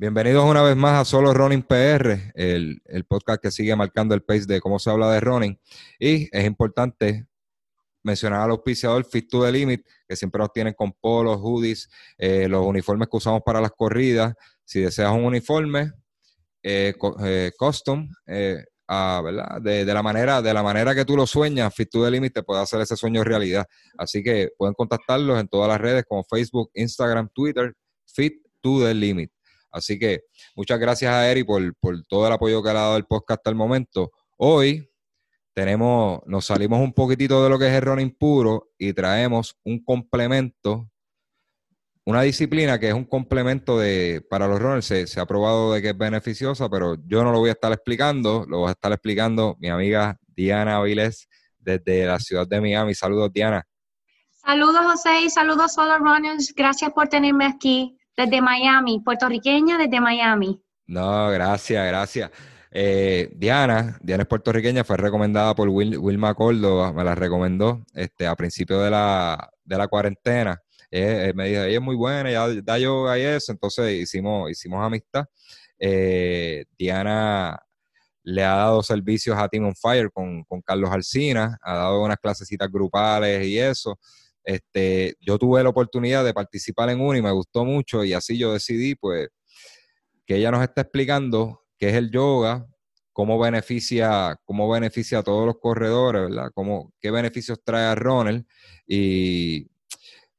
Bienvenidos una vez más a Solo Running PR, el, podcast que sigue marcando el pace de cómo se habla de running. Y es importante mencionar al auspiciador Fit to the Limit, que siempre nos tienen con polos, hoodies, eh, los uniformes que usamos para las corridas. Si deseas un uniforme eh, eh, custom, ¿verdad? De, la manera, de la manera que tú lo sueñas, Fit to the Limit te puede hacer ese sueño realidad. Así que pueden contactarlos en todas las redes como Facebook, Instagram, Twitter, Fit to the Limit. Así que muchas gracias a Eri por, todo el apoyo que ha dado el podcast hasta el momento. Hoy tenemos, nos salimos un poquitito de lo que es el running puro y traemos un complemento, una disciplina que es un complemento de, para los runners. Se, ha probado de que es beneficiosa, pero yo no lo voy a estar explicando, lo voy a estar explicando mi amiga Diana Avilés desde la ciudad de Miami. Saludos, Diana. Saludos, José, y saludos a los runners. Gracias por tenerme aquí. Desde Miami, puertorriqueña desde Miami. No, gracias, gracias. Eh, Diana, Diana es puertorriqueña, fue recomendada por Wilma Córdoba, me la recomendó este, a principio de la, de la cuarentena. Eh, me dijo, ella es muy buena, ya da yoga y eso, entonces hicimos, hicimos amistad. Eh, Diana le ha dado servicios a Team on Fire con, con Carlos Alcina, ha dado unas clasecitas grupales y eso. Este, yo tuve la oportunidad de participar en uno y me gustó mucho y así yo decidí pues que ella nos está explicando qué es el yoga, cómo beneficia, cómo beneficia a todos los corredores, ¿verdad? Cómo, qué beneficios trae a Ronald y,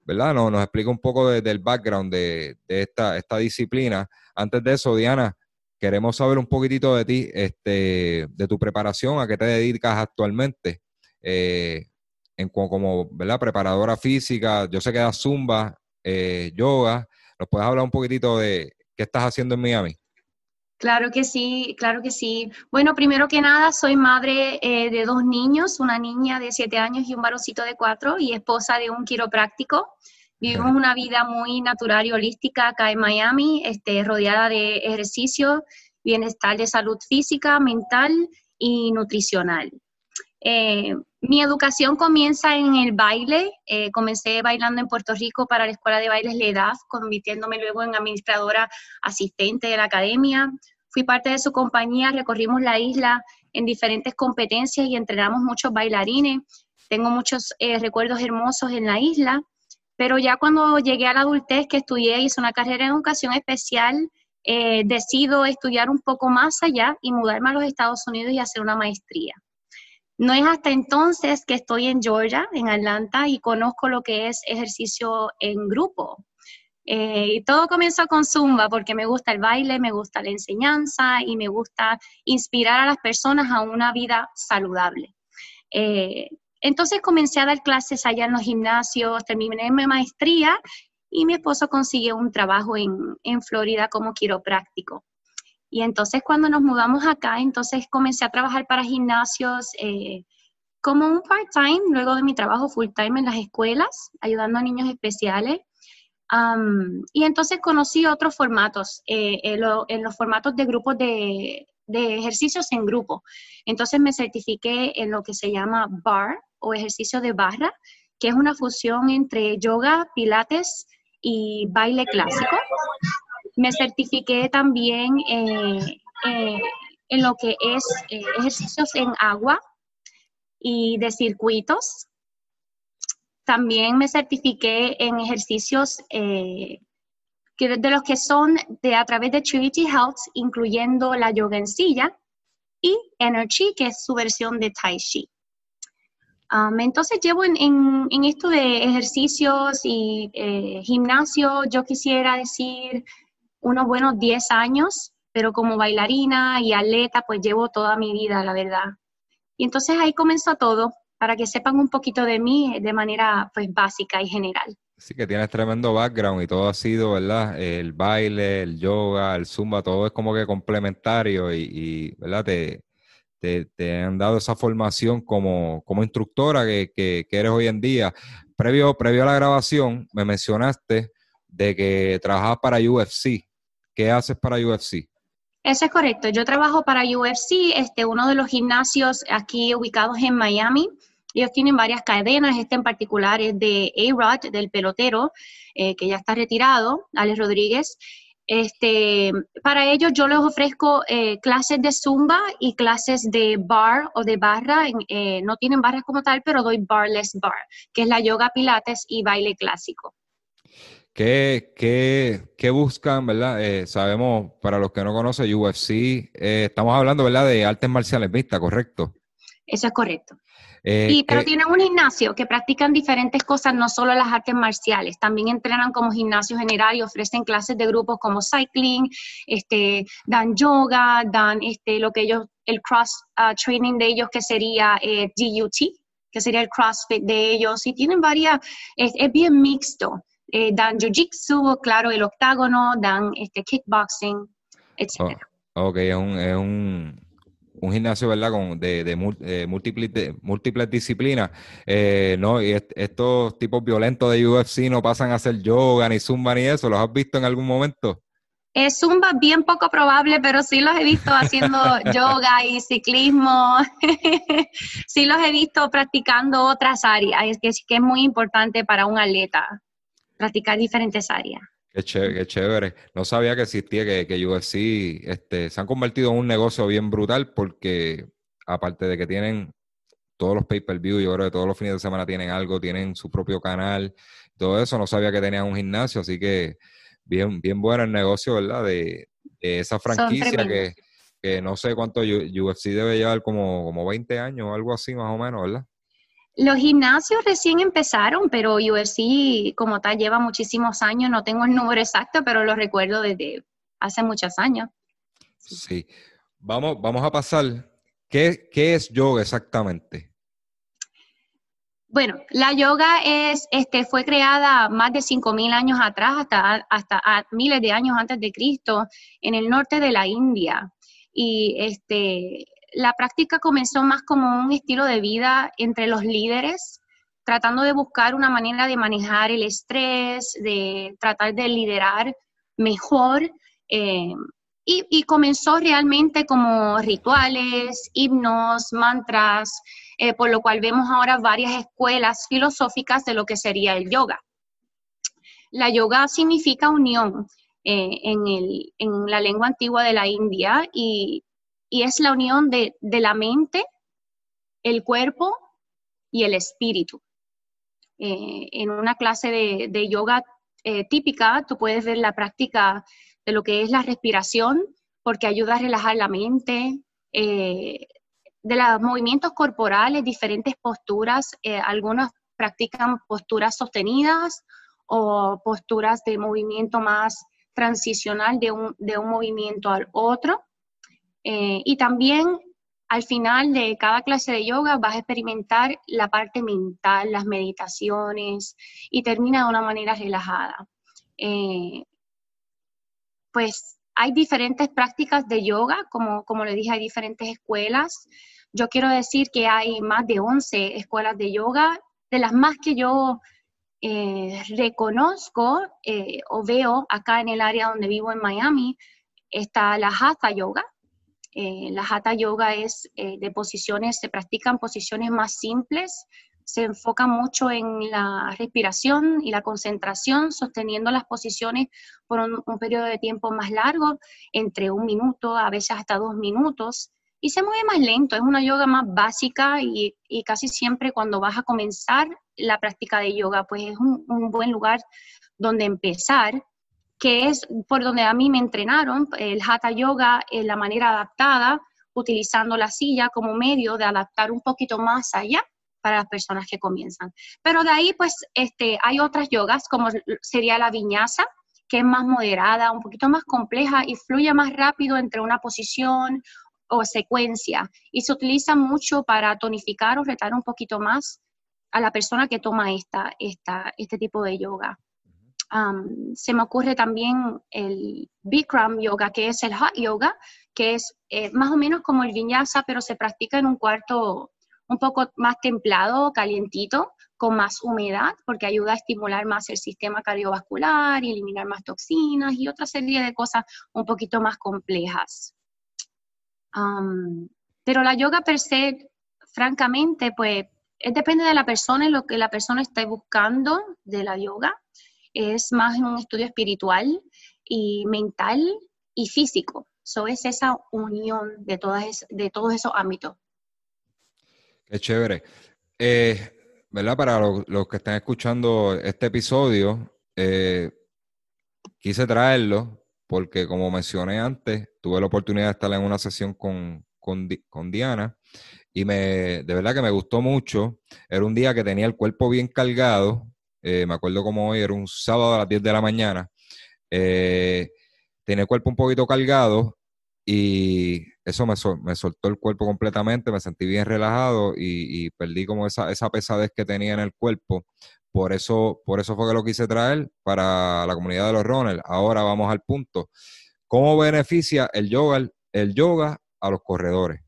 ¿verdad? Nos, nos explica un poco del background de, esta, esta disciplina. Antes de eso, Diana, queremos saber un poquitito de ti, este, de tu preparación, a qué te dedicas actualmente. Eh, como, ¿verdad? Preparadora física, yo sé que das zumba, eh, yoga. ¿Nos puedes hablar un poquitito de qué estás haciendo en Miami? Claro que sí, claro que sí. Bueno, primero que nada, soy madre eh, de dos niños, una niña de siete años y un varoncito de cuatro, y esposa de un quiropráctico. Vivimos una vida muy natural y holística acá en Miami, este, rodeada de ejercicio, bienestar de salud física, mental y nutricional. Eh, mi educación comienza en el baile. Eh, comencé bailando en Puerto Rico para la Escuela de Bailes LEDAF, convirtiéndome luego en administradora asistente de la academia. Fui parte de su compañía, recorrimos la isla en diferentes competencias y entrenamos muchos bailarines. Tengo muchos eh, recuerdos hermosos en la isla, pero ya cuando llegué a la adultez, que estudié, hice una carrera en educación especial, eh, decido estudiar un poco más allá y mudarme a los Estados Unidos y hacer una maestría. No es hasta entonces que estoy en Georgia, en Atlanta, y conozco lo que es ejercicio en grupo. Eh, y todo comenzó con Zumba porque me gusta el baile, me gusta la enseñanza y me gusta inspirar a las personas a una vida saludable. Eh, entonces comencé a dar clases allá en los gimnasios, terminé mi maestría y mi esposo consiguió un trabajo en, en Florida como quiropráctico. Y entonces cuando nos mudamos acá, entonces comencé a trabajar para gimnasios eh, como un part-time, luego de mi trabajo full-time en las escuelas, ayudando a niños especiales. y entonces conocí otros formatos, eh, en, los formatos de grupos de, de, ejercicios en grupo. Entonces me certifiqué en lo que se llama BAR o ejercicio de barra, que es una fusión entre yoga, pilates y baile clásico. Me certifiqué también eh, eh, en lo que es eh, ejercicios en agua y de circuitos. También me certifiqué en ejercicios de los que son de a través de Trinity Health, incluyendo la yoga en silla y Energy, que es su versión de Tai Chi. Um, entonces llevo en, en, esto de ejercicios y gimnasio, yo quisiera decir unos buenos 10 años, pero como bailarina y atleta, pues llevo toda mi vida, la verdad. Y entonces ahí comenzó todo, para que sepan un poquito de mí de manera pues básica y general. Sí, que tienes tremendo background y todo ha sido, ¿verdad? El baile, el yoga, el zumba, todo es como que complementario y, ¿verdad? Te, te, han dado esa formación como, como instructora que, que, que, eres hoy en día. Previo, previo a la grabación, me mencionaste de que trabajabas para UFC. ¿Qué haces para UFC? Eso es correcto. Yo trabajo para UFC, este, uno de los gimnasios aquí ubicados en Miami. Ellos tienen varias cadenas, este en particular es de A-Rod, del pelotero, eh, que ya está retirado, Alex Rodríguez. Este, para ellos yo les ofrezco eh, clases de zumba y clases de bar o de barra. Eh, no tienen barras como tal, pero doy barless bar, que es la yoga pilates y baile clásico. ¿Qué, qué, buscan, verdad? Eh, sabemos, para los que no conocen UFC, estamos hablando, ¿verdad? De artes marciales mixtas, ¿correcto? Eso es correcto. Eh, pero tienen un gimnasio que practican diferentes cosas, no solo las artes marciales, también entrenan como gimnasio general y ofrecen clases de grupos como cycling, este, dan yoga, dan este, lo que ellos, el cross uh, training de ellos que sería eh, DUT, que sería el CrossFit de ellos, y tienen varias, es, bien mixto. Eh, dan jiu-jitsu, claro, el octágono, dan este, kickboxing, etc. ok, es un un gimnasio, ¿verdad? Con, de, de, eh, múltiples, múltiples disciplinas, eh, ¿no? Y estos tipos violentos de UFC no pasan a hacer yoga, ni zumba, ni eso. ¿Los has visto en algún momento? Es zumba bien poco probable, pero sí los he visto haciendo yoga y ciclismo. sí los he visto practicando otras áreas. Es que, es que es muy importante para un atleta practicar diferentes áreas. Qué chévere, No sabía que existía, que, que UFC este, se han convertido en un negocio bien brutal porque aparte de que tienen todos los pay-per-view, yo creo que todos los fines de semana tienen algo, tienen su propio canal, todo eso, no sabía que tenían un gimnasio, así que bien, bien bueno el negocio, ¿verdad? De, esa franquicia que, que, no sé cuánto UFC debe llevar como, como 20 años o algo así más o menos, ¿verdad? Los gimnasios recién empezaron, pero UFC como tal lleva muchísimos años, no tengo el número exacto, pero lo recuerdo desde hace muchos años. Sí, Vamos, vamos a pasar. ¿Qué, es yoga exactamente? Bueno, la yoga es, este, fue creada más de 5.000 años atrás, hasta, hasta miles de años antes de Cristo, en el norte de la India. Y este, la práctica comenzó más como un estilo de vida entre los líderes, tratando de buscar una manera de manejar el estrés, de tratar de liderar mejor. Eh, y, comenzó realmente como rituales, himnos, mantras, eh, por lo cual vemos ahora varias escuelas filosóficas de lo que sería el yoga. La yoga significa unión eh, en, en, la lengua antigua de la India y y es la unión de, la mente, el cuerpo y el espíritu. Eh, en una clase de, yoga eh, típica, tú puedes ver la práctica de lo que es la respiración, porque ayuda a relajar la mente, eh, de los movimientos corporales, diferentes posturas, algunos practican posturas sostenidas o posturas de movimiento más transicional de un, de un movimiento al otro. Eh, y también al final de cada clase de yoga vas a experimentar la parte mental, las meditaciones y termina de una manera relajada. Eh, pues hay diferentes prácticas de yoga, como, como le dije, hay diferentes escuelas. Yo quiero decir que hay más de 11 escuelas de yoga, de las más que yo eh, reconozco o veo acá en el área donde vivo en Miami, está la Hatha Yoga, eh, la Hatha Yoga es eh, de posiciones, se practican posiciones más simples, se enfoca mucho en la respiración y la concentración, sosteniendo las posiciones por un, periodo de tiempo más largo, entre un minuto, a veces hasta dos minutos, y se mueve más lento, es una yoga más básica y, casi siempre cuando vas a comenzar la práctica de yoga, pues es un, un buen lugar donde empezar que es por donde a mí me entrenaron, el Hatha Yoga, en la manera adaptada, utilizando la silla como medio de adaptar un poquito más allá para las personas que comienzan. Pero de ahí, pues, este, hay otras yogas, como sería la viñasa, que es más moderada, un poquito más compleja y fluye más rápido entre una posición o secuencia. Y se utiliza mucho para tonificar o retar un poquito más a la persona que toma esta, esta, este tipo de yoga se me ocurre también el Bikram Yoga, que es el Hot Yoga, que es eh, más o menos como el Vinyasa, pero se practica en un cuarto un poco más templado, calientito, con más humedad, porque ayuda a estimular más el sistema cardiovascular y eliminar más toxinas y otra serie de cosas un poquito más complejas. pero la yoga per se, francamente, pues depende de la persona y lo que la persona esté buscando de la yoga es más un estudio espiritual. y mental y físico. So es esa unión de, todas de todos esos ámbitos. Qué chévere. Eh, ¿Verdad? Para los, que están escuchando este episodio, eh, quise traerlo porque, como mencioné antes, tuve la oportunidad de estar en una sesión con, con, Diana y me, de verdad que me gustó mucho. Era un día que tenía el cuerpo bien cargado. Eh, me acuerdo como hoy, era un sábado a las 10 de la mañana. tenía el cuerpo un poquito cargado y eso me, me, soltó el cuerpo completamente, me sentí bien relajado y, perdí como esa, esa, pesadez que tenía en el cuerpo. Por eso, por eso fue que lo quise traer para la comunidad de los runners. Ahora vamos al punto. ¿Cómo beneficia el yoga, el yoga a los corredores?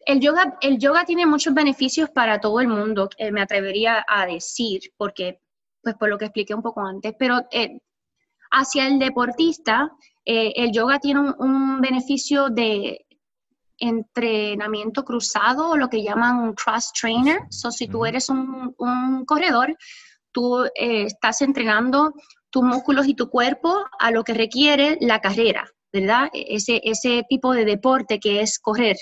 El yoga, el yoga tiene muchos beneficios para todo el mundo, eh, me atrevería a decir, porque, pues por lo que expliqué un poco antes, pero eh, hacia el deportista, eh, el yoga tiene un, beneficio de entrenamiento cruzado, lo que llaman un cross trainer. So, si tú eres un, corredor, tú estás entrenando tus músculos y tu cuerpo a lo que requiere la carrera, ¿verdad? Ese, ese tipo de deporte que es correr.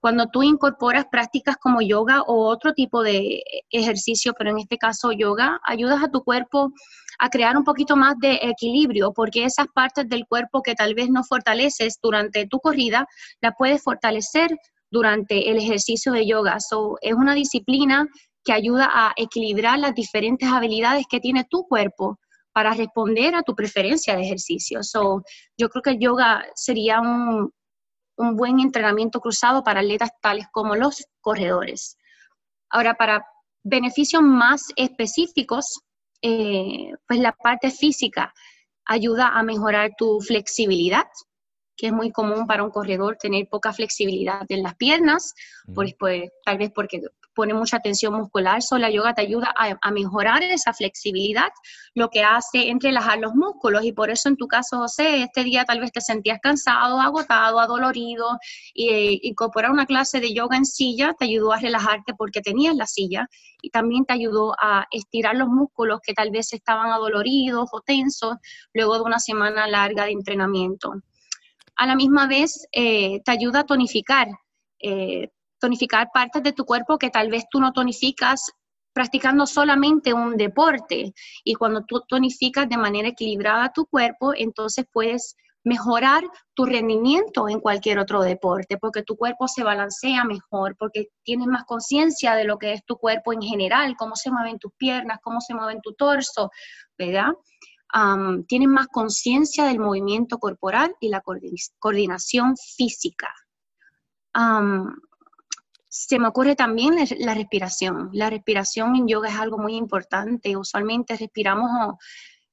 Cuando tú incorporas prácticas como yoga o otro tipo de ejercicio, pero en este caso yoga, ayudas a tu cuerpo a crear un poquito más de equilibrio, porque esas partes del cuerpo que tal vez no fortaleces durante tu corrida, la puedes fortalecer durante el ejercicio de yoga. So, es una disciplina que ayuda a equilibrar las diferentes habilidades que tiene tu cuerpo para responder a tu preferencia de ejercicio. So, yo creo que el yoga sería un, un buen entrenamiento cruzado para atletas tales como los corredores. Ahora, para beneficios más específicos, eh, pues la parte física ayuda a mejorar tu flexibilidad, que es muy común para un corredor tener poca flexibilidad en las piernas, pues, pues, tal vez porque pone mucha tensión muscular, so la yoga te ayuda a, mejorar esa flexibilidad, lo que hace entrelajar los músculos y por eso en tu caso, José, este día tal vez te sentías cansado, agotado, adolorido y eh, incorporar una clase de yoga en silla te ayudó a relajarte porque tenías la silla y también te ayudó a estirar los músculos que tal vez estaban adoloridos o tensos luego de una semana larga de entrenamiento. A la misma vez, eh, te ayuda a tonificar. Eh, tonificar partes de tu cuerpo que tal vez tú no tonificas practicando solamente un deporte. Y cuando tú tonificas de manera equilibrada tu cuerpo, entonces puedes mejorar tu rendimiento en cualquier otro deporte, porque tu cuerpo se balancea mejor, porque tienes más conciencia de lo que es tu cuerpo en general, cómo se mueven tus piernas, cómo se mueve tu torso, ¿verdad? tienes más conciencia del movimiento corporal y la coordinación física se me ocurre también la respiración. La respiración en yoga es algo muy importante. Usualmente respiramos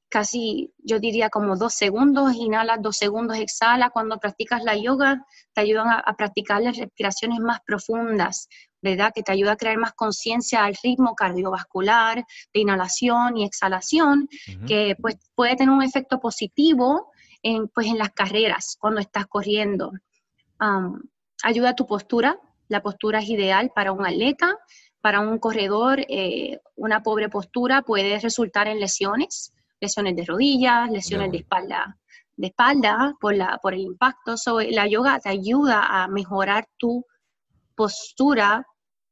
casi, yo diría como dos segundos, inhalas dos segundos, exhala. Cuando practicas la yoga, te ayudan a, practicar las respiraciones más profundas, ¿verdad? Que te ayuda a crear más conciencia al ritmo cardiovascular de inhalación y exhalación, que pues puede tener un efecto positivo en, pues, en las carreras cuando estás corriendo. ayuda a tu postura, la postura es ideal para un atleta, para un corredor, eh, una pobre postura puede resultar en lesiones, lesiones de rodillas, lesiones de espalda, de espalda por, la, por el impacto. la yoga te ayuda a mejorar tu postura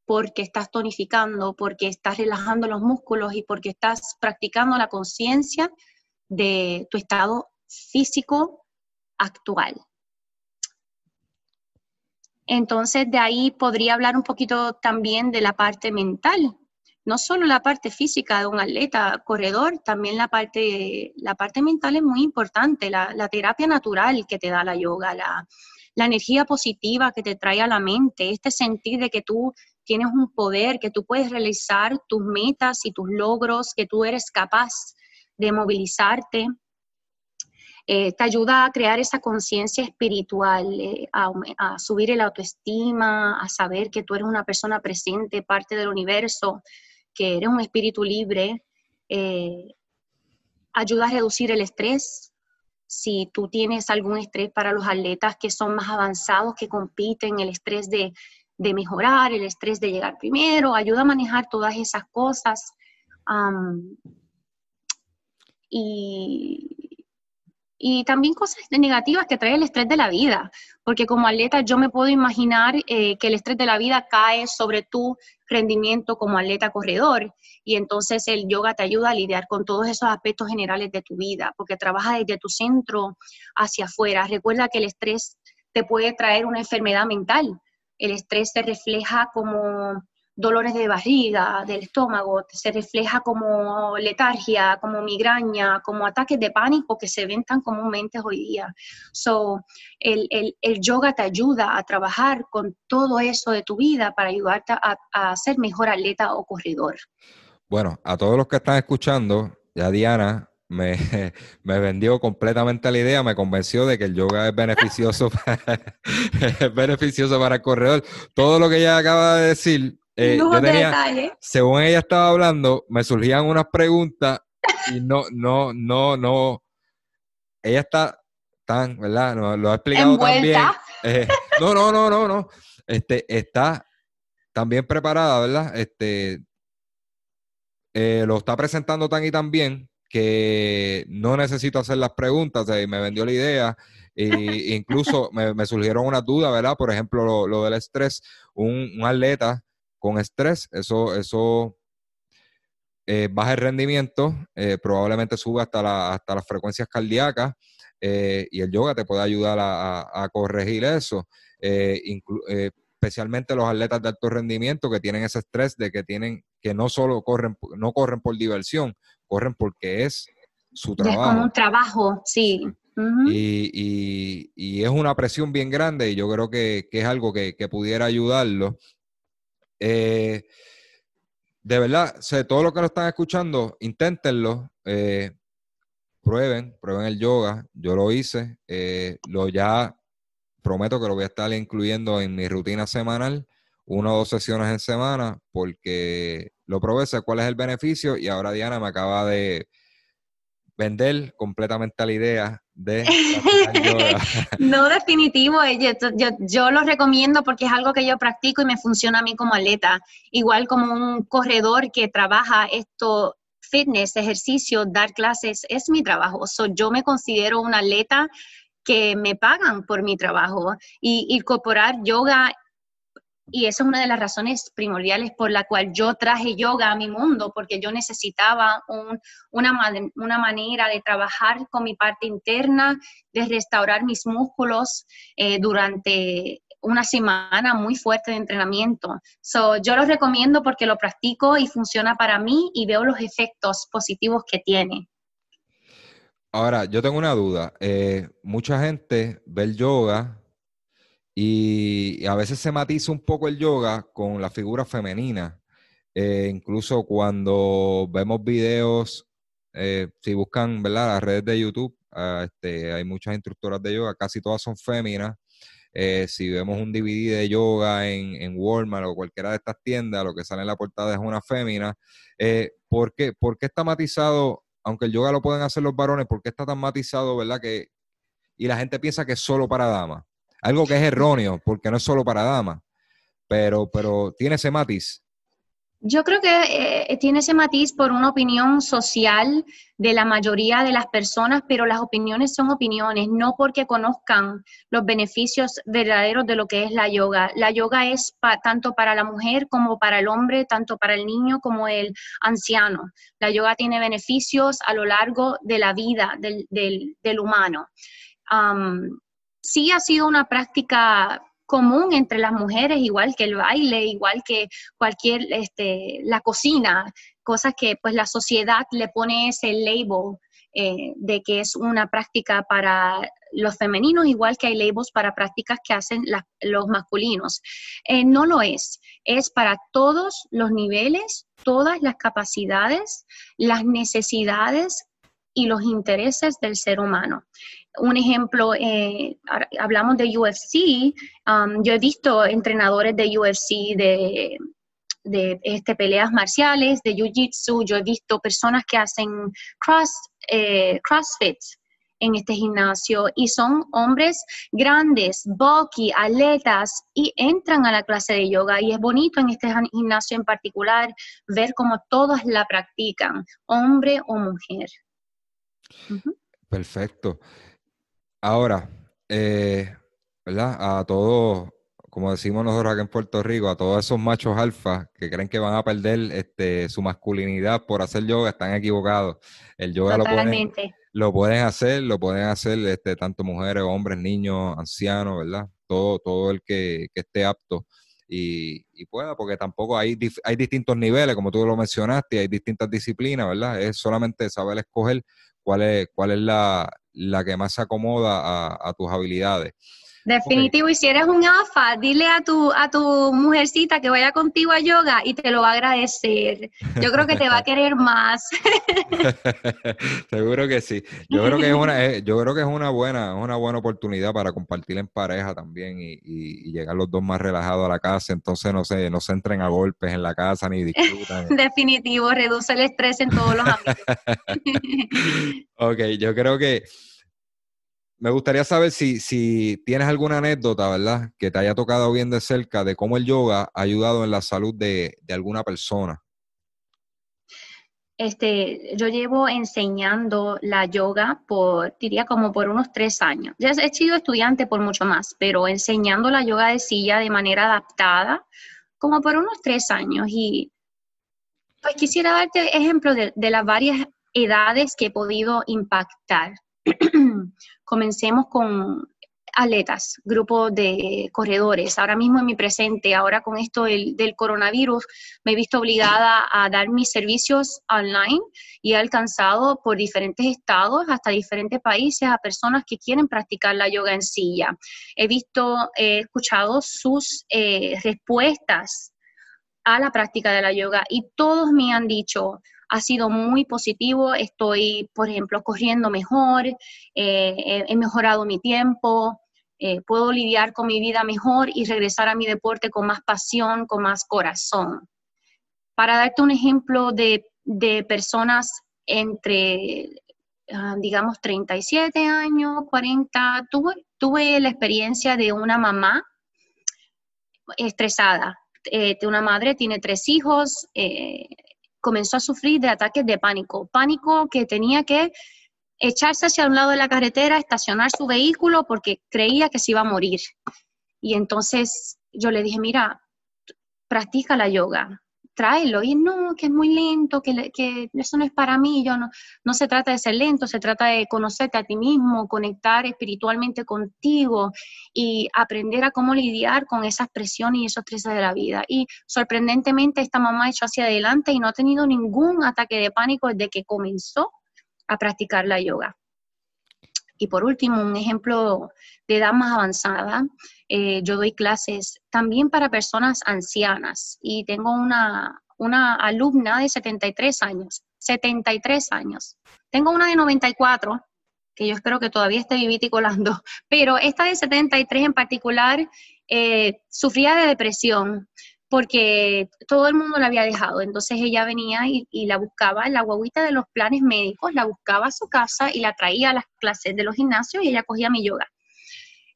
porque estás tonificando, porque estás relajando los músculos y porque estás practicando la conciencia de tu estado físico actual. Entonces, de ahí podría hablar un poquito también de la parte mental, no solo la parte física de un atleta corredor, también la parte, la parte mental es muy importante, la, terapia natural que te da la yoga, la, la, energía positiva que te trae a la mente, este sentir de que tú tienes un poder, que tú puedes realizar tus metas y tus logros, que tú eres capaz de movilizarte. Eh, te ayuda a crear esa conciencia espiritual, eh, a, subir el autoestima, a saber que tú eres una persona presente, parte del universo, que eres un espíritu libre. Eh, ayuda a reducir el estrés. Si tú tienes algún estrés para los atletas que son más avanzados, que compiten, el estrés de, mejorar, el estrés de llegar primero, ayuda a manejar todas esas cosas. y y también cosas negativas que trae el estrés de la vida, porque como atleta yo me puedo imaginar eh, que el estrés de la vida cae sobre tu rendimiento como atleta corredor y entonces el yoga te ayuda a lidiar con todos esos aspectos generales de tu vida, porque trabaja desde tu centro hacia afuera. Recuerda que el estrés te puede traer una enfermedad mental. El estrés se refleja como dolores de barriga, del estómago, se refleja como letargia, como migraña, como ataques de pánico que se ven tan comúnmente hoy día. So, el, yoga te ayuda a trabajar con todo eso de tu vida para ayudarte a, a ser mejor atleta o corredor. Bueno, a todos los que están escuchando, ya Diana me, me, vendió completamente la idea, me convenció de que el yoga es beneficioso, es beneficioso para el corredor. Todo lo que ella acaba de decir, eh, según ella estaba hablando, me surgían unas preguntas y no, no, no, no. Ella está tan, ¿verdad? lo ha explicado también. Eh, no, no, no, no, no. Este, está también preparada, ¿verdad? Este, eh, lo está presentando tan y tan bien que no necesito hacer las preguntas, y me vendió la idea. E incluso me, surgieron unas dudas, ¿verdad? Por ejemplo, lo, del estrés. Un, un, atleta con estrés, eso, eso eh, baja el rendimiento, eh, probablemente sube hasta, la, hasta las frecuencias cardíacas eh, y el yoga te puede ayudar a, corregir eso. especialmente los atletas de alto rendimiento que tienen ese estrés de que tienen que no solo corren, no corren por diversión, corren porque es su trabajo. Es como un trabajo, sí. y, es una presión bien grande y yo creo que, es algo que, que pudiera ayudarlo. Eh, de verdad, sé, todo lo que lo están escuchando, inténtenlo, eh, prueben, prueben el yoga. Yo lo hice, eh, lo ya prometo que lo voy a estar incluyendo en mi rutina semanal, una o dos sesiones en semana, porque lo probé, sé cuál es el beneficio y ahora Diana me acaba de vender completamente la idea de no definitivo, eh, yo, yo, lo recomiendo porque es algo que yo practico y me funciona a mí como atleta, igual como un corredor que trabaja esto, fitness, ejercicio, dar clases, es mi trabajo. yo me considero un atleta que me pagan por mi trabajo. Y incorporar yoga y esa es una de las razones primordiales por la cual yo traje yoga a mi mundo, porque yo necesitaba una, una, manera de trabajar con mi parte interna, de restaurar mis músculos eh, durante una semana muy fuerte de entrenamiento. So, yo lo recomiendo porque lo practico y funciona para mí y veo los efectos positivos que tiene. Ahora, yo tengo una duda. Eh, mucha gente ve el yoga y a veces se matiza un poco el yoga con la figura femenina. Eh, incluso cuando vemos videos, eh, si buscan ¿verdad? las redes de YouTube, ah, este, hay muchas instructoras de yoga, casi todas son féminas. Eh, si vemos un DVD de yoga en, en, Walmart o cualquiera de estas tiendas, lo que sale en la portada es una fémina. ¿por, qué, ¿Por qué está matizado, aunque el yoga lo pueden hacer los varones, por qué está tan matizado, verdad? Que, y la gente piensa que es solo para damas. Algo que es erróneo, porque no es solo para damas, pero, pero tiene ese matiz. Yo creo que eh, tiene ese matiz por una opinión social de la mayoría de las personas, pero las opiniones son opiniones, no porque conozcan los beneficios verdaderos de lo que es la yoga. La yoga es tanto para la mujer como para el hombre, tanto para el niño como el anciano. La yoga tiene beneficios a lo largo de la vida del, del, humano sí ha sido una práctica común entre las mujeres, igual que el baile, igual que cualquier, este, la cocina, cosas que pues la sociedad le pone ese label eh, de que es una práctica para los femeninos, igual que hay labels para prácticas que hacen los masculinos. Eh, no lo es, es para todos los niveles, todas las capacidades, las necesidades y los intereses del ser humano un ejemplo, eh, hablamos de UFC, um, yo he visto entrenadores de UFC de, este, peleas marciales, de Jiu-Jitsu, yo he visto personas que hacen cross, eh, CrossFit en este gimnasio y son hombres grandes, bulky, atletas y entran a la clase de yoga y es bonito en este gimnasio en particular ver cómo todas la practican, hombre o mujer. Perfecto. Ahora, eh, ¿verdad? A todos, como decimos nosotros aquí en Puerto Rico, a todos esos machos alfa que creen que van a perder este, su masculinidad por hacer yoga, están equivocados. El yoga lo pueden, lo pueden, hacer, lo pueden hacer este, tanto mujeres, hombres, niños, ancianos, ¿verdad? Todo, todo el que, esté apto y, pueda, porque tampoco hay, hay distintos niveles, como tú lo mencionaste, hay distintas disciplinas, ¿verdad? Es solamente saber escoger cuál es, cuál es la, que más se acomoda a, a tus habilidades. Definitivo, y si eres un alfa, dile a tu, a tu mujercita que vaya contigo a yoga y te lo va a agradecer. Yo creo que te va a querer más. Seguro que sí. Yo creo que es una, eh, yo creo que es una buena, una buena oportunidad para compartir en pareja también y, y, llegar los dos más relajados a la casa. Entonces no se, no se entren a golpes en la casa ni discutan. Definitivo, reduce el estrés en todos los ámbitos. ok, yo creo que me gustaría saber si, tienes alguna anécdota, ¿verdad? Que te haya tocado bien de cerca de cómo el yoga ha ayudado en la salud de, alguna persona. Este, yo llevo enseñando la yoga por, diría como por unos tres años. Ya he sido estudiante por mucho más, pero enseñando la yoga de silla de manera adaptada como por unos tres años. Y pues quisiera darte ejemplos de, de las varias edades que he podido impactar. Comencemos con atletas, grupo de corredores. Ahora mismo en mi presente, ahora con esto del, coronavirus, me he visto obligada a dar mis servicios online y he alcanzado por diferentes estados, hasta diferentes países, a personas que quieren practicar la yoga en silla. He visto, he escuchado sus eh, respuestas a la práctica de la yoga y todos me han dicho, ha sido muy positivo. Estoy, por ejemplo, corriendo mejor, eh, he mejorado mi tiempo, eh, puedo lidiar con mi vida mejor y regresar a mi deporte con más pasión, con más corazón. Para darte un ejemplo de, personas entre, ah, digamos, 37 años, 40, tuve, tuve la experiencia de una mamá estresada. Eh, de una madre, tiene tres hijos, comenzó a sufrir de ataques de pánico, pánico que tenía que echarse hacia un lado de la carretera, estacionar su vehículo porque creía que se iba a morir. Y entonces yo le dije, mira, practica la yoga, tráelo. Y no, que es muy lento, que, que eso no es para mí. Yo no, no se trata de ser lento, se trata de conocerte a ti mismo, conectar espiritualmente contigo y aprender a cómo lidiar con esas presiones y esos estreses de la vida. Y sorprendentemente esta mamá ha hecho hacia adelante y no ha tenido ningún ataque de pánico desde que comenzó a practicar la yoga. Y por último, un ejemplo de edad más avanzada, eh, yo doy clases también para personas ancianas y tengo una, una alumna de 73 años, 73 años. Tengo una de 94, que yo espero que todavía esté vivita y pero esta de 73 en particular eh, sufría de depresión porque todo el mundo la había dejado. Entonces ella venía y, la buscaba, la guaguita de los planes médicos, la buscaba a su casa y la traía a las clases de los gimnasios y ella cogía mi yoga.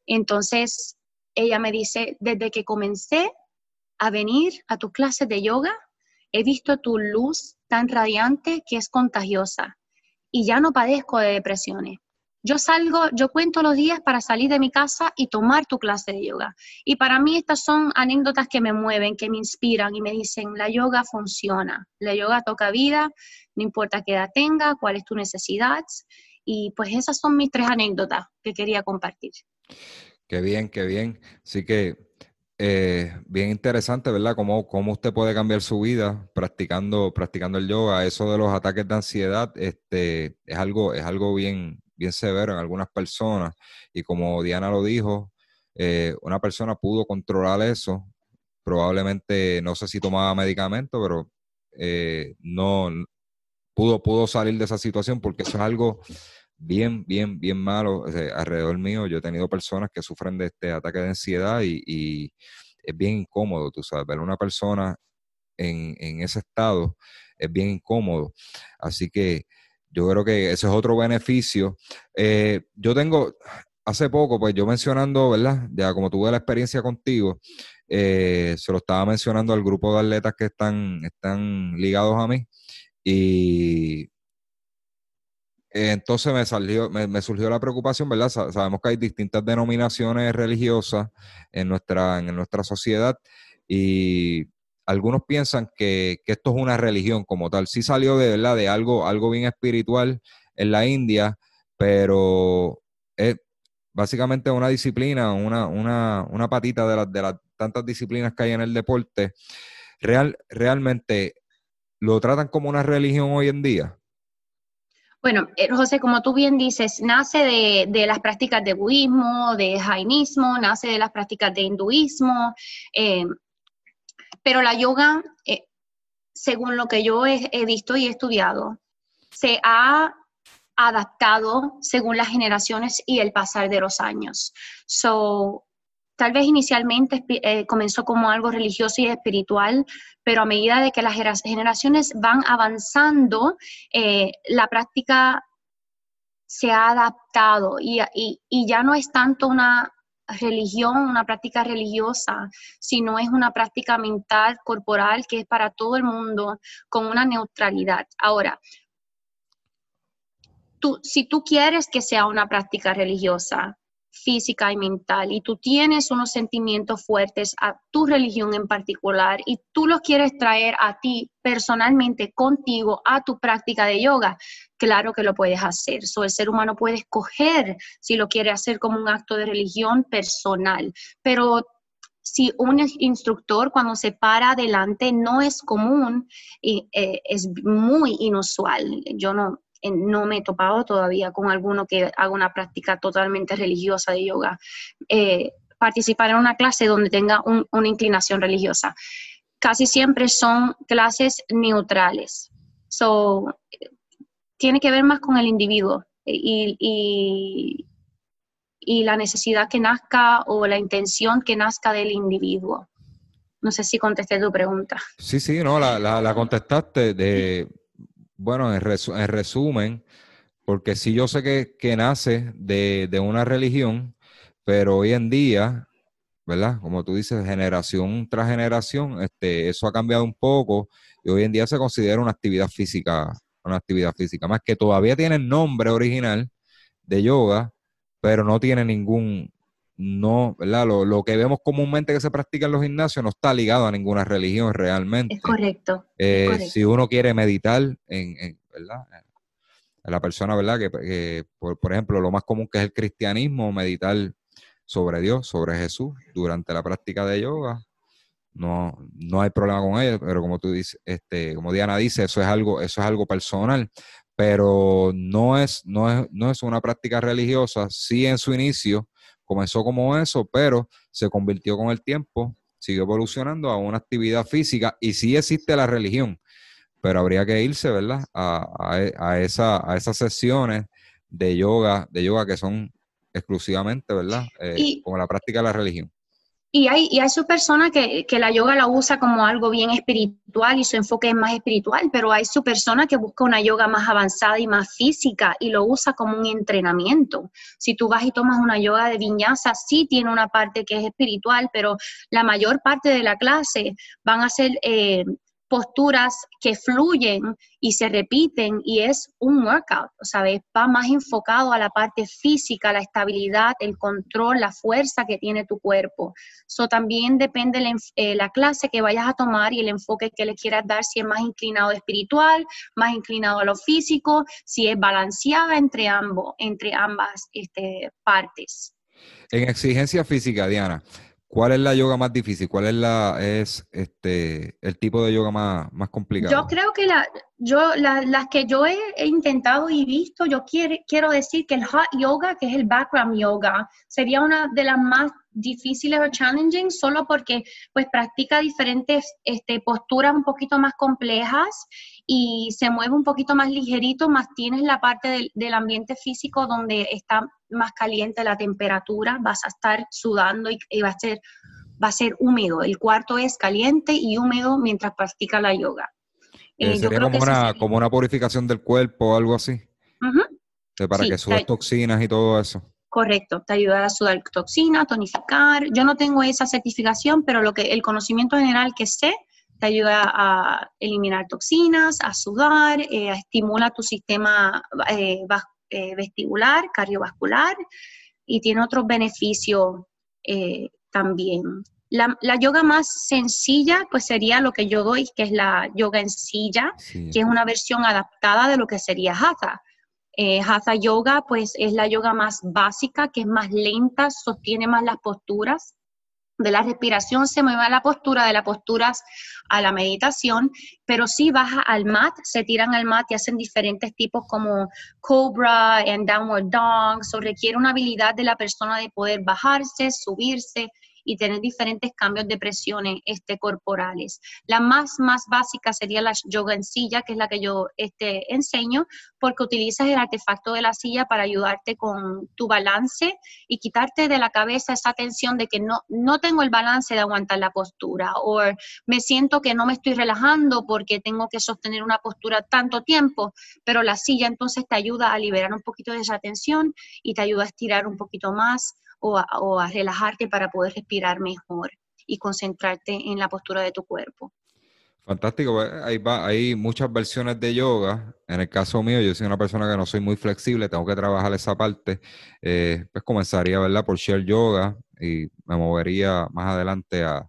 Entonces ella me dice, desde que comencé a venir a tus clases de yoga, he visto tu luz tan radiante que es contagiosa y ya no padezco de depresiones. Yo salgo, yo cuento los días para salir de mi casa y tomar tu clase de yoga. Y para mí estas son anécdotas que me mueven, que me inspiran y me dicen, la yoga funciona, la yoga toca vida, no importa qué edad tenga, cuál es tu necesidad. Y pues esas son mis tres anécdotas que quería compartir. Qué bien, qué bien. Así que eh, bien interesante, ¿verdad? Cómo, cómo usted puede cambiar su vida practicando, practicando el yoga. Eso de los ataques de ansiedad este, es, algo, es algo bien, bien severo en algunas personas. Y como Diana lo dijo, eh, una persona pudo controlar eso. Probablemente, no sé si tomaba medicamento, pero eh, no pudo, pudo salir de esa situación porque eso es algo bien, bien, bien malo alrededor mío. Yo he tenido personas que sufren de este ataque de ansiedad y, es bien incómodo, tú sabes, ver una persona en, en, ese estado es bien incómodo. Así que yo creo que ese es otro beneficio. Eh, yo tengo, hace poco, pues yo mencionando, ¿verdad? Ya como tuve la experiencia contigo, eh, se lo estaba mencionando al grupo de atletas que están, están ligados a mí. Y entonces me, salió, me, surgió la preocupación, ¿verdad? Sabemos que hay distintas denominaciones religiosas en nuestra, en nuestra sociedad y algunos piensan que, esto es una religión como tal. Sí salió de verdad de algo, algo bien espiritual en la India, pero es básicamente una disciplina, una, una, una patita de, las de las tantas disciplinas que hay en el deporte. Real, realmente lo tratan como una religión hoy en día. Bueno, eh, José, como tú bien dices, nace de, las prácticas de budismo, de jainismo, nace de las prácticas de hinduismo, eh, pero la yoga, eh, según lo que yo he, visto y estudiado, se ha adaptado según las generaciones y el pasar de los años. So, tal vez inicialmente comenzó como algo religioso y espiritual, pero a medida de que las generaciones van avanzando, eh, la práctica se ha adaptado y, ya no es tanto una religión, una práctica religiosa, sino es una práctica mental, corporal, que es para todo el mundo, con una neutralidad. Ahora, tú, si tú quieres que sea una práctica religiosa, física y mental y tú tienes unos sentimientos fuertes a tu religión en particular y tú los quieres traer a ti personalmente contigo a tu práctica de yoga, claro que lo puedes hacer. So, el ser humano puede escoger si lo quiere hacer como un acto de religión personal, pero si un instructor cuando se para adelante no es común, y, eh, es muy inusual. Yo no, no me he topado todavía con alguno que haga una práctica totalmente religiosa de yoga. Eh, participar en una clase donde tenga una inclinación religiosa. Casi siempre son clases neutrales. So, tiene que ver más con el individuo y, la necesidad que nazca o la intención que nazca del individuo. No sé si contesté tu pregunta. Sí, sí, no, la contestaste de bueno, en, resumen, porque sí yo sé que, nace de, una religión, pero hoy en día, ¿verdad? Como tú dices, generación tras generación, este, eso ha cambiado un poco y hoy en día se considera una actividad física, una actividad física, más que todavía tiene el nombre original de yoga, pero no tiene ningún, no, ¿verdad? Lo, lo, que vemos comúnmente que se practica en los gimnasios no está ligado a ninguna religión realmente. Es correcto. Eh, si uno quiere meditar en, ¿verdad? La persona, ¿verdad? Que, por, por, ejemplo, lo más común que es el cristianismo, meditar sobre Dios, sobre Jesús, durante la práctica de yoga, no, no hay problema con ello, pero como tú dices, este, como Diana dice, eso es algo, eso es algo personal, pero no es, no es, no es una práctica religiosa, sí en su inicio comenzó como eso, pero se convirtió con el tiempo, siguió evolucionando a una actividad física y sí existe la religión, pero habría que irse, ¿verdad? A, a, esa, a esas sesiones de yoga, de yoga que son exclusivamente, ¿verdad? Eh, como la práctica de la religión. Y hay, y hay su persona que, que, la yoga la usa como algo bien espiritual y su enfoque es más espiritual, pero hay su persona que busca una yoga más avanzada y más física y lo usa como un entrenamiento. Si tú vas y tomas una yoga de viñasa, sí tiene una parte que es espiritual, pero la mayor parte de la clase van a ser eh, posturas que fluyen y se repiten y es un workout, sea, va más enfocado a la parte física, la estabilidad, el control, la fuerza que tiene tu cuerpo. Eso también depende de eh, la clase que vayas a tomar y el enfoque que le quieras dar, si es más inclinado espiritual, más inclinado a lo físico, si es balanceada entre ambos, entre ambas este, partes. En exigencia física, Diana, ¿Cuál es la yoga más difícil? ¿Cuál es la es este el tipo de yoga más, más complicado? Yo creo que la, yo, las que yo he, intentado y visto, yo quiero, quiero decir que el hot yoga, que es el background yoga, sería una de las más difíciles o challenging, solo porque pues practica diferentes este, posturas un poquito más complejas y se mueve un poquito más ligerito, más tienes la parte del, del ambiente físico donde está más caliente la temperatura, vas a estar sudando y, va, a ser, va a ser húmedo. El cuarto es caliente y húmedo mientras practica la yoga. Eh, eh, sería como una, como una purificación del cuerpo o algo así. para que sudas toxinas y todo eso. Correcto, te ayuda a sudar toxinas, tonificar. Yo no tengo esa certificación, pero lo que el conocimiento general que sé te ayuda a eliminar toxinas, a sudar, eh, estimula tu sistema eh, eh, vestibular, cardiovascular y tiene otros beneficios también. La, yoga más sencilla, pues sería lo que yo doy, que es la yoga en silla, que es una versión adaptada de lo que sería hatha. hatha yoga, pues es la yoga más básica, que es más lenta, sostiene más las posturas de la respiración se mueve a la postura, de la postura a la meditación, pero si baja al mat, se tiran al mat y hacen diferentes tipos como cobra and downward dog, eso requiere una habilidad de la persona de poder bajarse, subirse, y tener diferentes cambios de presiones este, corporales. La más, más básica sería la yoga en silla, que es la que yo este, enseño, porque utilizas el artefacto de la silla para ayudarte con tu balance y quitarte de la cabeza esa tensión de que no, no tengo el balance de aguantar la postura o me siento que no me estoy relajando porque tengo que sostener una postura tanto tiempo, pero la silla entonces te ayuda a liberar un poquito de esa tensión y te ayuda a estirar un poquito más o a, relajarte para poder respirar mejor y concentrarte en la postura de tu cuerpo. Fantástico, pues, hay, hay muchas versiones de yoga. En el caso mío, yo soy una persona que no soy muy flexible, tengo que trabajar esa parte. Eh, pues comenzaría, ¿verdad? Por share yoga y me movería más adelante a,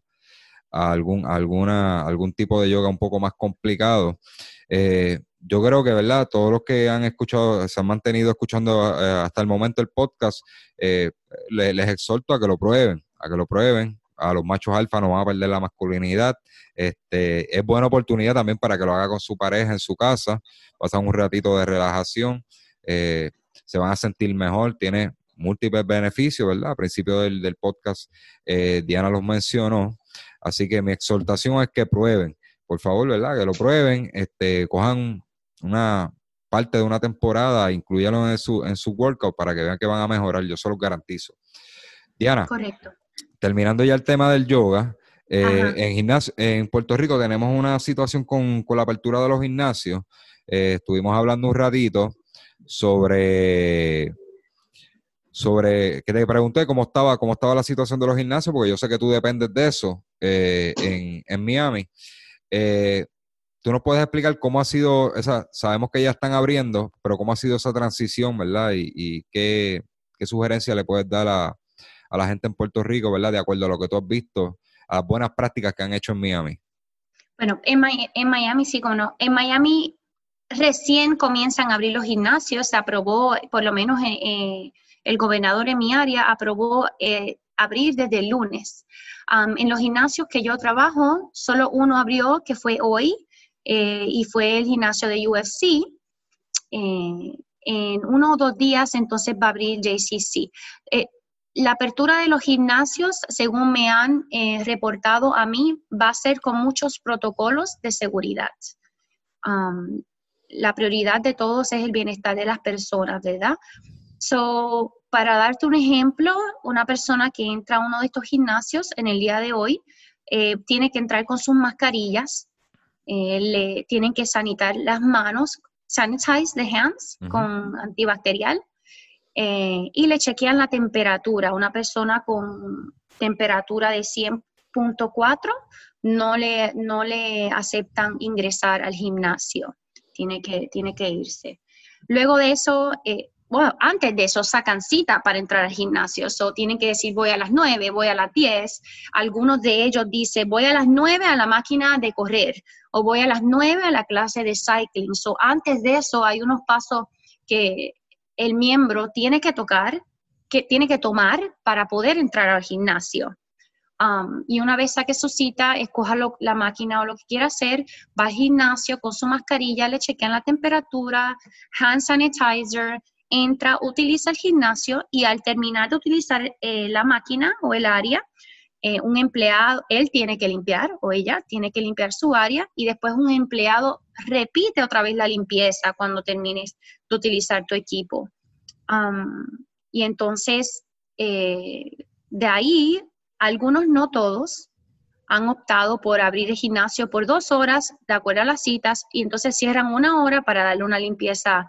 algún, alguna, algún tipo de yoga un poco más complicado. Eh, yo creo que, ¿verdad? Todos los que han escuchado, se han mantenido escuchando eh, hasta el momento el podcast, eh, les, exhorto a que lo prueben, a que lo prueben. A los machos alfa no van a perder la masculinidad. Este, es buena oportunidad también para que lo haga con su pareja en su casa, pasan un ratito de relajación, eh, se van a sentir mejor, tiene múltiples beneficios, ¿verdad? Al principio del, del podcast Diana los mencionó. Así que mi exhortación es que prueben, por favor, ¿verdad? Que lo prueben, este, cojan una parte de una temporada, incluyanlo en su, en su workout para que vean que van a mejorar, yo se los garantizo. Diana, Correcto. terminando ya el tema del yoga, eh, en, gimnasio, en Puerto Rico tenemos una situación con, la apertura de los gimnasios. Eh, estuvimos hablando un ratito sobre sobre que te pregunté cómo estaba cómo estaba la situación de los gimnasios porque yo sé que tú dependes de eso eh, en, en, Miami tú nos puedes explicar cómo ha sido esa, sabemos que ya están abriendo, pero cómo ha sido esa transición, ¿verdad? Y, qué, sugerencia le puedes dar a, la gente en Puerto Rico, ¿verdad? De acuerdo a lo que tú has visto, a las buenas prácticas que han hecho en Miami. Bueno, en, Miami sí, como no. En Miami recién comienzan a abrir los gimnasios, se aprobó, por lo menos eh, eh, el gobernador en mi área aprobó eh, abrir desde el lunes. en los gimnasios que yo trabajo, solo uno abrió, que fue hoy, eh, y fue el gimnasio de UFC. Eh, en uno o dos días entonces va a abrir JCC. Eh, la apertura de los gimnasios, según me han reportado a mí, va a ser con muchos protocolos de seguridad. La prioridad de todos es el bienestar de las personas, ¿verdad? So, para darte un ejemplo, una persona que entra a uno de estos gimnasios en el día de hoy tiene que entrar con sus mascarillas, eh, le tienen que sanitar las manos, sanitize the hands con antibacterial eh, y le chequean la temperatura. Una persona con temperatura de 100.4 no le, no le aceptan ingresar al gimnasio, tiene que, tiene que irse. Luego de eso, eh, bueno, antes de eso sacan cita para entrar al gimnasio, o tienen que decir voy a las 9, voy a las 10. Algunos de ellos dicen voy a las 9 a la máquina de correr o voy a las 9 a la clase de cycling. So, antes de eso hay unos pasos que el miembro tiene que tocar, que tiene que tomar para poder entrar al gimnasio. Um, y una vez saque su cita, escoja la máquina o lo que quiera hacer, va al gimnasio con su mascarilla, le chequean la temperatura, hand sanitizer, entra, utiliza el gimnasio y al terminar de utilizar eh, la máquina o el área, eh, un empleado, él tiene que limpiar o ella tiene que limpiar su área y después un empleado repite otra vez la limpieza cuando termines de utilizar tu equipo. y entonces, eh, de ahí, algunos, no todos, han optado por abrir el gimnasio por dos horas, de acuerdo a las citas, y entonces cierran una hora para darle una limpieza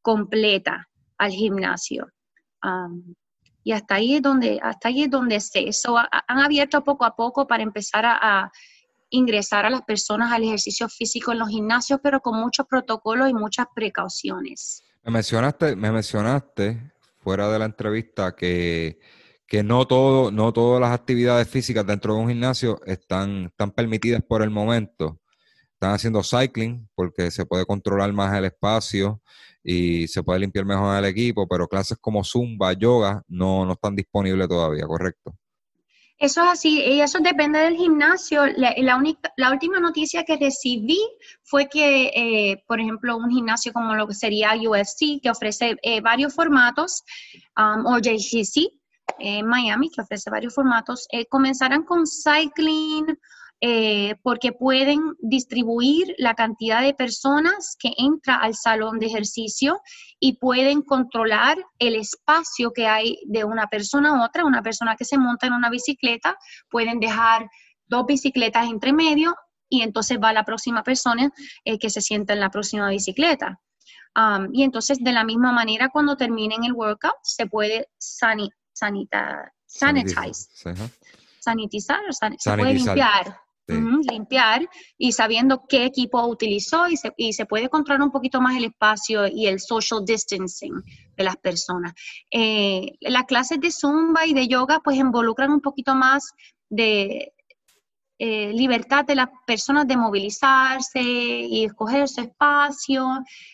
completa al gimnasio. y hasta ahí es donde, hasta ahí es donde se, eso han abierto poco a poco para empezar a, ingresar a las personas al ejercicio físico en los gimnasios, pero con muchos protocolos y muchas precauciones. Me mencionaste, me mencionaste fuera de la entrevista que, que no todo, no todas las actividades físicas dentro de un gimnasio están, están permitidas por el momento. Están haciendo cycling porque se puede controlar más el espacio y se puede limpiar mejor el equipo, pero clases como Zumba, yoga, no, no están disponibles todavía, ¿correcto? Eso es así, y eso depende del gimnasio. La, única, la última noticia que recibí fue que, eh, por ejemplo, un gimnasio como lo que sería UFC, que ofrece eh, varios formatos, um, o JCC en Miami, que ofrece varios formatos, eh, comenzarán con cycling, eh, porque pueden distribuir la cantidad de personas que entra al salón de ejercicio y pueden controlar el espacio que hay de una persona a otra. Una persona que se monta en una bicicleta, pueden dejar dos bicicletas entre medio y entonces va la próxima persona eh, que se sienta en la próxima bicicleta. Um, y entonces, de la misma manera, cuando terminen el workout, se puede sanitizar, sanitizar, se puede limpiar limpiar y sabiendo qué equipo utilizó y se, y se, puede controlar un poquito más el espacio y el social distancing de las personas. Eh, las clases de zumba y de yoga pues involucran un poquito más de eh, libertad de las personas de movilizarse y escoger su espacio.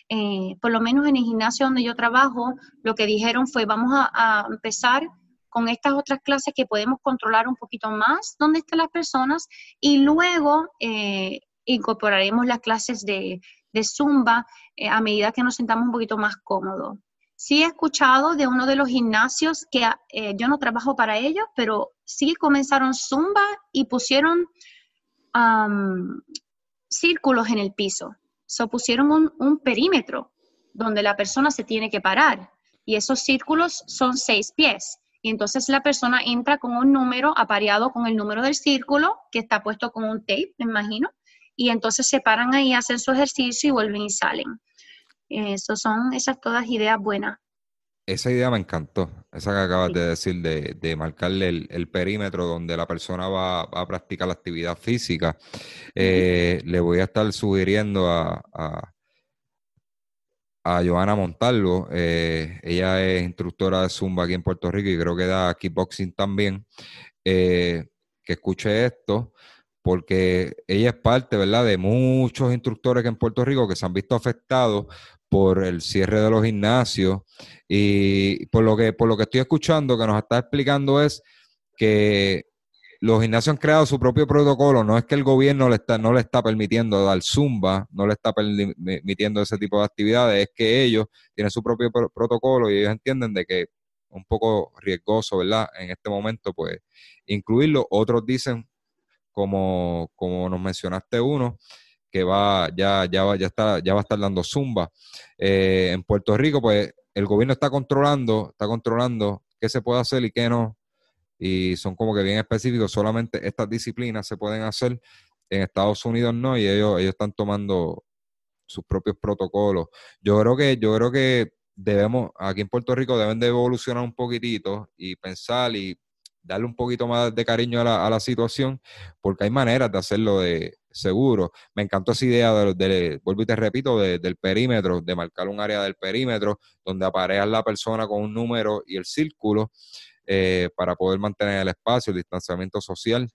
Eh, por lo menos en el gimnasio donde yo trabajo, lo que dijeron fue vamos a empezar con estas otras clases que podemos controlar un poquito más dónde están las personas y luego eh, incorporaremos las clases de, Zumba eh, a medida que nos sentamos un poquito más cómodos. Sí he escuchado de uno de los gimnasios que eh, yo no trabajo para ellos, pero sí comenzaron Zumba y pusieron círculos en el piso. So, pusieron un, un perímetro donde la persona se tiene que parar y esos círculos son seis pies. Y entonces la persona entra con un número apareado con el número del círculo, que está puesto con un tape, me imagino, y entonces se paran ahí, hacen su ejercicio y vuelven y salen. Eso son esas todas ideas buenas. Esa idea me encantó, esa que acabas de decir, de, de marcarle el, perímetro donde la persona va, a practicar la actividad física. Eh, le voy a estar sugiriendo a a Joana Montalvo. Eh, ella es instructora de Zumba aquí en Puerto Rico y creo que da kickboxing también. Eh, que escuche esto, porque ella es parte, ¿verdad?, de muchos instructores que en Puerto Rico que se han visto afectados por el cierre de los gimnasios y por lo que por lo que estoy escuchando que nos está explicando es que los gimnasios han creado su propio protocolo, no es que el gobierno le está, no le está permitiendo dar zumba, no le está permitiendo ese tipo de actividades, es que ellos tienen su propio protocolo y ellos entienden de que un poco riesgoso, ¿verdad? En este momento, pues, incluirlo. Otros dicen, como, como nos mencionaste uno, que va, ya, ya va, ya está, ya va a estar dando zumba. Eh, en Puerto Rico, pues, el gobierno está controlando, está controlando qué se puede hacer y qué no y son como que bien específicos, solamente estas disciplinas se pueden hacer, en Estados Unidos no, y ellos, ellos están tomando sus propios protocolos. Yo creo que, yo creo que debemos, aquí en Puerto Rico deben de evolucionar un poquitito y pensar y darle un poquito más de cariño a la, a la situación, porque hay maneras de hacerlo de seguro. Me encantó esa idea, de, vuelvo y te repito, del perímetro, de marcar un área del perímetro donde aparezca la persona con un número y el círculo eh, para poder mantener el espacio, el distanciamiento social.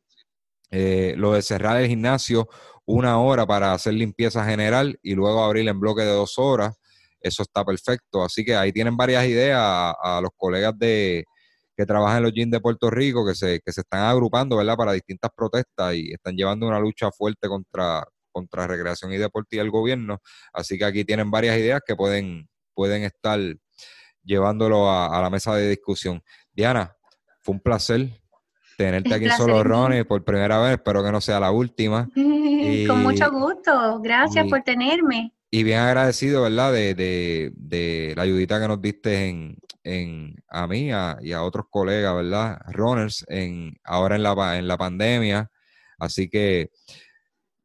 Eh, lo de cerrar el gimnasio una hora para hacer limpieza general y luego abrir en bloque de dos horas, eso está perfecto. Así que ahí tienen varias ideas a, los colegas de, que trabajan en los gyms de Puerto Rico, que se, que se están agrupando, ¿verdad?, para distintas protestas y están llevando una lucha fuerte contra, contra recreación y deporte y el gobierno. Así que aquí tienen varias ideas que pueden, pueden estar llevándolo a la mesa de discusión. Diana, fue un placer tenerte aquí en Solo Ronnie por primera vez, espero que no sea la última. Con mucho gusto, gracias por tenerme. Y bien agradecido, ¿verdad? De, la ayudita que nos diste en, a mí y a otros colegas, ¿verdad? Runners, en, ahora en la, en la pandemia. Así que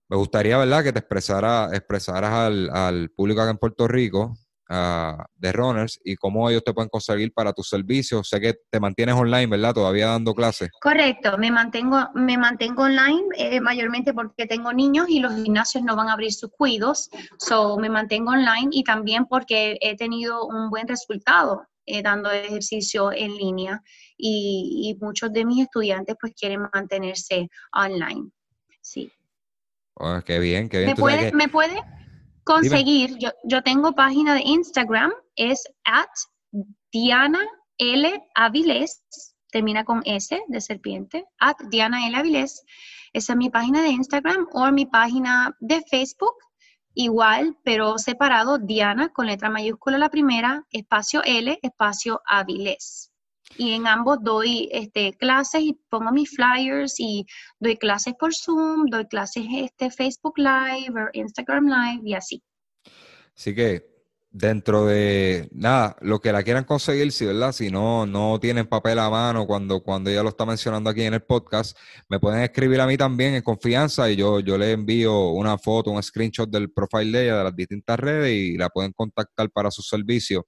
me gustaría, ¿verdad? Que te expresara, expresaras al, al público acá en Puerto Rico ah, de runners y cómo ellos te pueden conseguir para tus servicios. Sé que te mantienes online, ¿verdad? Todavía dando clases. Correcto, me mantengo, me mantengo online eh, mayormente porque tengo niños y los gimnasios no van a abrir sus cuidos, so me mantengo online y también porque he tenido un buen resultado eh, dando ejercicio en línea y, muchos de mis estudiantes pues quieren mantenerse online. Sí. Oh, qué bien, qué bien. ¿Me puede, ¿me puede conseguir? Yo, yo tengo página de Instagram, es at Diana L. Avilés, termina con S de serpiente, at Diana L. Avilés. Esa es mi página de Instagram o mi página de Facebook, igual, pero separado, Diana con letra mayúscula la primera, espacio L, espacio Avilés. Y en ambos doy este, clases y pongo mis flyers y doy clases por Zoom, doy clases este, Facebook Live o Instagram Live y así. Así que dentro de nada, lo que la quieran conseguir, si verdad, si no, no tienen papel a mano cuando, cuando ella lo está mencionando aquí en el podcast, me pueden escribir a mí también en confianza y yo, yo le envío una foto, un screenshot del profile de ella, de las distintas redes y la pueden contactar para su servicio.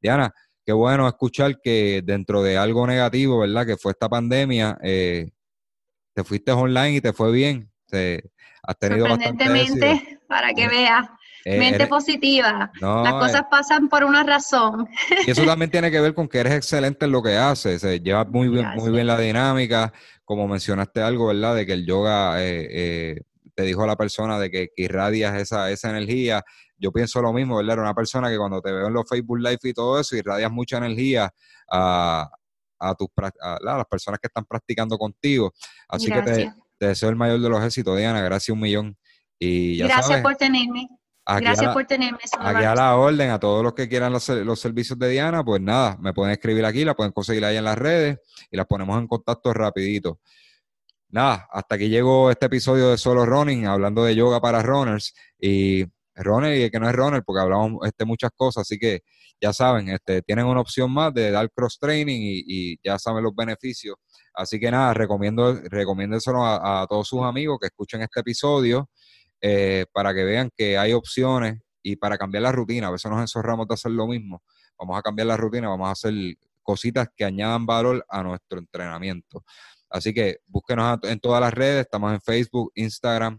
Diana, qué bueno escuchar que dentro de algo negativo, ¿verdad? Que fue esta pandemia, eh, te fuiste online y te fue bien. Te, has tenido Sorprendentemente, para que veas. Eh, Mente positiva. Las cosas eh. pasan por una razón. Y eso también tiene que ver con que eres excelente en lo que haces. llevas muy bien, muy bien la dinámica. Como mencionaste algo, ¿verdad? De que el yoga eh, te dijo a la persona de que, irradias esa, esa energía. Yo pienso lo mismo, ¿verdad? Era una persona que cuando te veo en los Facebook Live y todo eso, irradias mucha energía a, a, tus, a, las personas que están practicando contigo. Así que te, deseo el mayor de los éxitos, Diana. Gracias un millón. Y Gracias por tenerme. Gracias por tenerme. Aquí a la orden, a todos los que quieran los, servicios de Diana, pues nada, me pueden escribir aquí, la pueden conseguir ahí en las redes y las ponemos en contacto rapidito. Nada, hasta aquí llegó este episodio de Solo Running, hablando de yoga para runners y runner y el que no es runner, porque hablamos este, muchas cosas, así que ya saben, este, tienen una opción más de dar cross training y, ya saben los beneficios. Así que nada, recomiendo, recomiéndenselo a, a todos sus amigos que escuchen este episodio. Eh, para que vean que hay opciones y para cambiar la rutina. A veces nos encerramos de hacer lo mismo. Vamos a cambiar la rutina, vamos a hacer cositas que añadan valor a nuestro entrenamiento. Así que búsquenos en todas las redes, estamos en Facebook, Instagram,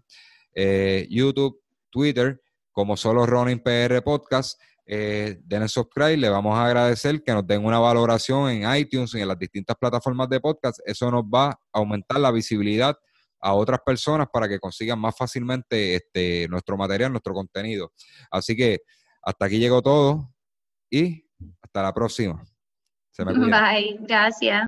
eh, YouTube, Twitter, como solo Running PR Podcast. Eh, den subscribe, le vamos a agradecer que nos den una valoración en iTunes y en las distintas plataformas de podcast. Eso nos va a aumentar la visibilidad a otras personas para que consigan más fácilmente este, nuestro material, nuestro contenido. Así que hasta aquí llegó todo y hasta la próxima. Se me Bye, gracias.